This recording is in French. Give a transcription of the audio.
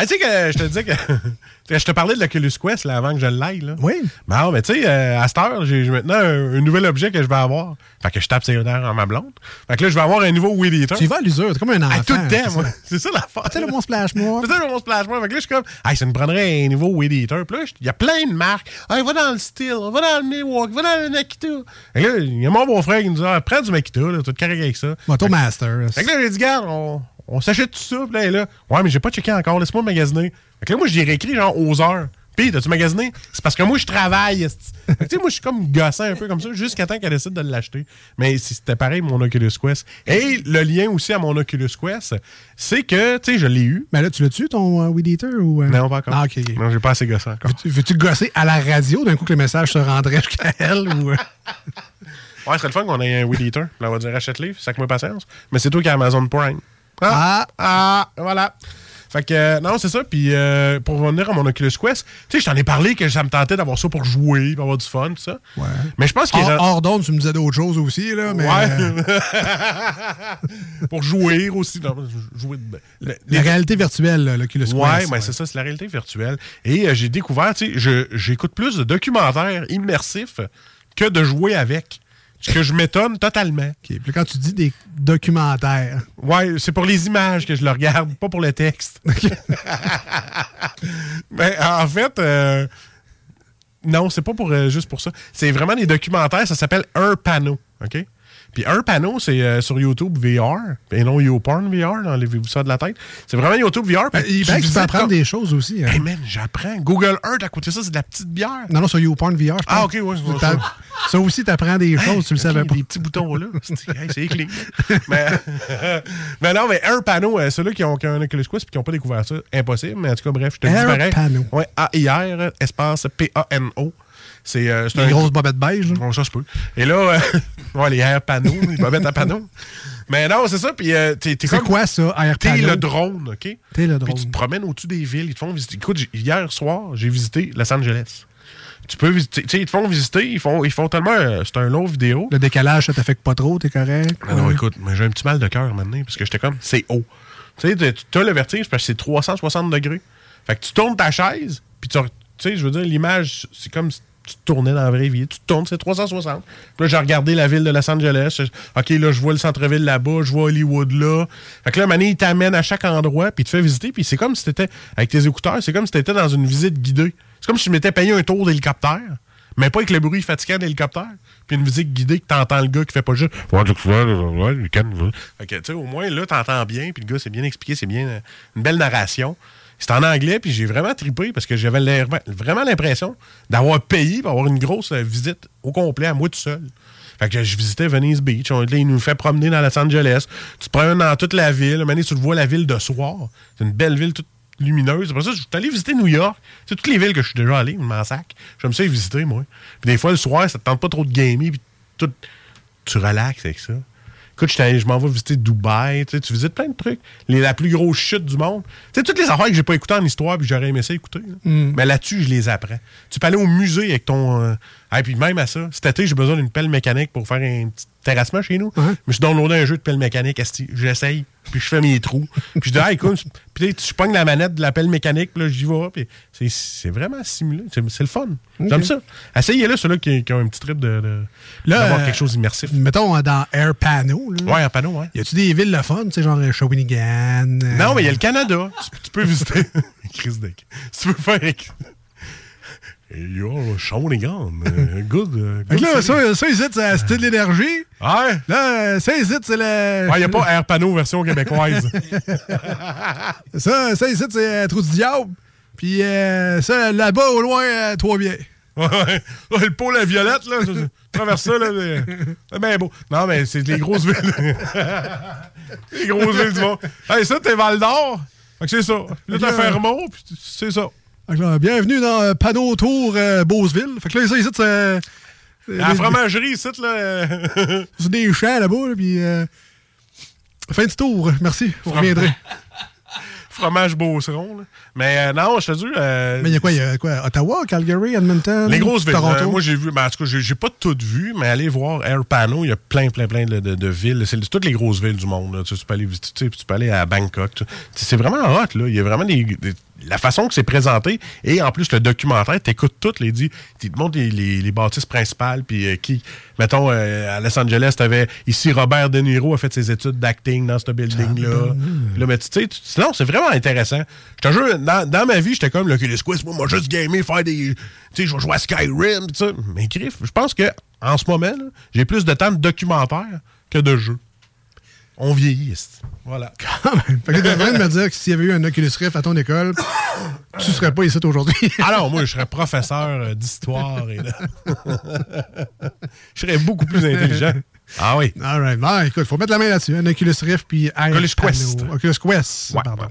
Ah, tu sais que je te disais que. je te parlais de l'Oculus Quest là, avant que je l'aille. Là. Oui. Non, mais tu sais, euh, à cette heure, j'ai maintenant un, un nouvel objet que je vais avoir. Fait que je tape ses en ma blonde. Fait que là, je vais avoir un nouveau Weed Eater. Tu y vas à l'usure, t'es comme un enfant. Tout le c'est temps, moi. ça. C'est ça l'affaire. Tu sais, le Mon Splash Moi? C'est ça le Mon Splash Moi? Fait que là, je suis comme, hey, ça me prendrait un nouveau Weed Eater. Puis là, il y a plein de marques. Hey, va dans le Steel, va dans le Milwaukee, va dans le Makita. Fait que là, il y a mon beau-frère qui nous dit, ah, prends du Makita, là, tu te carrer avec ça. Moto Master. Fait que là, j'ai dit, regarde, on, on s'achète tout ça. Puis là, elle là, ouais, mais j'ai pas checké encore, laisse-moi magasiner. Fait que là, moi, j'ai réécrit genre aux heures. Puis, t'as-tu magasiné? C'est parce que moi, je travaille. tu sais, moi, je suis comme gossant un peu comme ça, jusqu'à temps qu'elle décide de l'acheter. Mais si c'était pareil, mon Oculus Quest. Et le lien aussi à mon Oculus Quest, c'est que, tu sais, je l'ai eu. Mais là, tu l'as-tu, ton euh, Weed Eater? Ou, euh? Non, pas encore. Ah, ok, ok. Non, j'ai pas assez gossant encore. Veux-tu- Veux-tu gosser à la radio d'un coup que le message se rendrait jusqu'à elle? Ou, euh? Ouais, ce serait le fun qu'on ait un Weed Eater. Là, on va dire achète-le, sac-moi patience. Mais c'est toi qui as Amazon Prime. Ah, ah, voilà. Fait que, euh, non, c'est ça. Puis, euh, pour revenir à mon Oculus Quest, tu sais, je t'en ai parlé que ça me tentait d'avoir ça pour jouer, pour avoir du fun, tout ça. Ouais. Mais je pense que. Hors, hors d'onde, tu me disais d'autres choses aussi, là, mais... euh, Ouais. pour jouer aussi. Non, jouer la réalité virtuelle, là, l'Oculus Quest. Ouais, mais c'est ça, c'est la réalité virtuelle. Et euh, j'ai découvert, tu sais, je- j'écoute plus de documentaires immersifs que de jouer avec. Ce que je m'étonne totalement. OK. Puis quand tu dis des documentaires... Ouais, c'est pour les images que je le regarde, pas pour le texte. ben, en fait, euh, non, c'est pas pour, euh, juste pour ça. C'est vraiment des documentaires, ça s'appelle Un panneau, OK? Puis Un panneau, c'est euh, sur YouTube VR, et non YouPorn VR, enlevez-vous ça de la tête. C'est vraiment YouTube VR. Ben, il je paraît que tu peux apprendre comme- des choses aussi. hein. Hey man, j'apprends. Google Earth, à côté de ça, c'est de la petite bière. Non, non, sur YouPorn VR, je pense. Ah, ok, ouais, ça. Ça aussi, t'apprends des choses, tu le Hey, savais pas. Les petits boutons là. C'est hey, c'est clean. mais, mais non, mais un panneau, euh, ceux-là qui ont, qui ont un Oculus Quest et qui n'ont pas découvert ça, impossible. Mais en tout cas, bref, je te le dis pareil. panneau. Ouais, A-I-R, espace P-A-N-O. C'est euh, Les un. grosses bobettes beige. là. Bon, ça se peut. Et là, euh, ouais, les air panneaux, les bobettes à panneaux. Mais non, c'est ça. Puis euh, t'es C'est quoi ça, Air T'es le drone, OK? T'es le Puis drone. tu te promènes au-dessus des villes, ils te font visiter. Écoute, hier soir, j'ai visité Los Angeles. Tu peux visiter, tu sais, ils te font visiter, ils font, ils font tellement. euh, c'est un long vidéo. Le décalage, ça t'affecte pas trop, t'es correct? Non, écoute, mais j'ai un petit mal de cœur maintenant parce que j'étais comme, c'est haut. Tu sais, t'as- tu as le vertige parce que c'est 360 degrés. Fait que tu tournes ta chaise, puis tu, sais, je veux dire, l'image, c'est comme si tu tournais dans la vraie vie. Tu tournes, c'est 360. Puis là, j'ai regardé la ville de Los Angeles. OK, là, je vois le centre-ville là-bas, je vois Hollywood là. Fait que là, Mané, il t'amène à chaque endroit, puis il te fait visiter, puis c'est comme si t'étais, avec tes écouteurs, c'est comme si t'étais dans une visite guidée. C'est comme si je m'étais payé un tour d'hélicoptère, mais pas avec le bruit fatigant de l'hélicoptère, puis une visite guidée que t'entends le gars qui fait pas juste. Fait que, tu sais, au moins, là, t'entends bien, puis le gars, c'est bien expliqué, c'est bien euh, une belle narration. C'est en anglais, puis j'ai vraiment trippé parce que j'avais vraiment l'impression d'avoir payé pour avoir une grosse euh, visite au complet à moi tout seul. Fait que je visitais Venice Beach. On, là, il nous fait promener dans Los Angeles. Tu te promènes dans toute la ville. Maintenant, tu le vois la ville de soir. C'est une belle ville toute lumineuse. Après ça, je suis allé visiter New York. C'est toutes les villes que je suis déjà allé, je m'en sac. J'aime ça y visiter, moi. Puis des fois, le soir, ça te tente pas trop de gamer, puis tout, tu relaxes avec ça. Écoute, je m'en vais visiter Dubaï, tu sais, tu visites plein de trucs. Les, la plus grosse chute du monde. Tu sais, toutes les affaires que j'ai pas écoutées en histoire, puis j'aurais aimé ça écouter. là. Mais là-dessus, je les apprends. Tu peux aller au musée avec ton, euh, Et puis même à ça, cet été, j'ai besoin d'une pelle mécanique pour faire un petit terrassement chez nous. Ouais. Mais je suis downloadé un jeu de pelle mécanique, j'essaye, puis je fais mes trous. Puis je dis, ah, écoute, puis tu- je pogne la manette de la pelle mécanique, puis là, j'y vais. Puis c'est- c'est vraiment simulé. C'est c'est le fun. J'aime ça. Essayez-le, ceux-là qui, qui ont un petit trip de, de- Là, d'avoir euh, quelque chose d'immersif. Mettons, euh, dans Air Pano, là, Ouais, un panneau, ouais. y a-tu des villes le fun, tu sais, genre euh, Shawinigan? euh, Non, mais il y a le Canada. Tu, tu peux visiter. Chris Dick. Si tu veux faire. Yo, Shawinigan. euh, Good. euh, good là, ça, ça ici, c'est la Cité de l'énergie. Ouais. Là, euh, ça ici, c'est le. Il n'y a pas Air Panneau version québécoise. Ça, ça ici, c'est euh, Trou du Diable. Puis euh, ça, là-bas, au loin, euh, Trois-Biens. ouais, ouais. Ouais, le pôle à violette, là. Traverse ça, là. mais- C'est bien beau. Non, mais c'est les grosses villes. les grosses villes du monde. Hey, ça, t'es Val d'Or. Fait que c'est ça. Là, t'as Fermont, puis c'est ça. Bienvenue dans euh, Panneau Tour euh, Beauceville. Fait que là, ici, c'est. La fromagerie, ici, là. C'est des champs là-bas, là, puis. euh, fin du tour. Merci. Vous reviendrez. fromage Beauceron, là. Mais euh, non, je te dis. Mais il y a quoi? Y a quoi? Ottawa, Calgary, Edmonton? Les grosses villes. Toronto? Moi, j'ai vu, ben, en tout cas, j'ai pas toutes vues, mais allez voir Air Pano, il y a plein, plein, plein de, de- de villes. C'est toutes les grosses villes du monde. là. Tu, peux aller tu peux aller à Bangkok. C'est vraiment hot, là. Il y a vraiment des, des- la façon que c'est présenté. Et en plus, le documentaire, t'écoutes tout, les dit. Tu te montres les, les- les bâtisses principales, puis euh, qui, mettons, euh, à Los Angeles, t'avais ici Robert De Niro a fait ses études d'acting dans ce building-là. Puis là, mais tu sais, tu- non, c'est vraiment intéressant. Je te jure, dans, dans ma vie, j'étais comme le Oculus Quest, moi, moi, juste gamer, faire des. Tu sais, je vais jouer à Skyrim, pis ça. Mais Griff, je pense que en ce moment, là, j'ai plus de temps de documentaire que de jeux. On vieillit. Voilà. Quand même. Fait que t'es en train de me dire que s'il y avait eu un Oculus Rift à ton école, tu serais pas ici aujourd'hui. Alors, moi, je serais professeur euh, d'histoire. et de- je serais beaucoup plus intelligent. Ah oui. All right. Bon, écoute, faut mettre la main là-dessus. Un Oculus Rift puis Oculus. Quest. Oculus Quest. Ouais, pardon. ouais.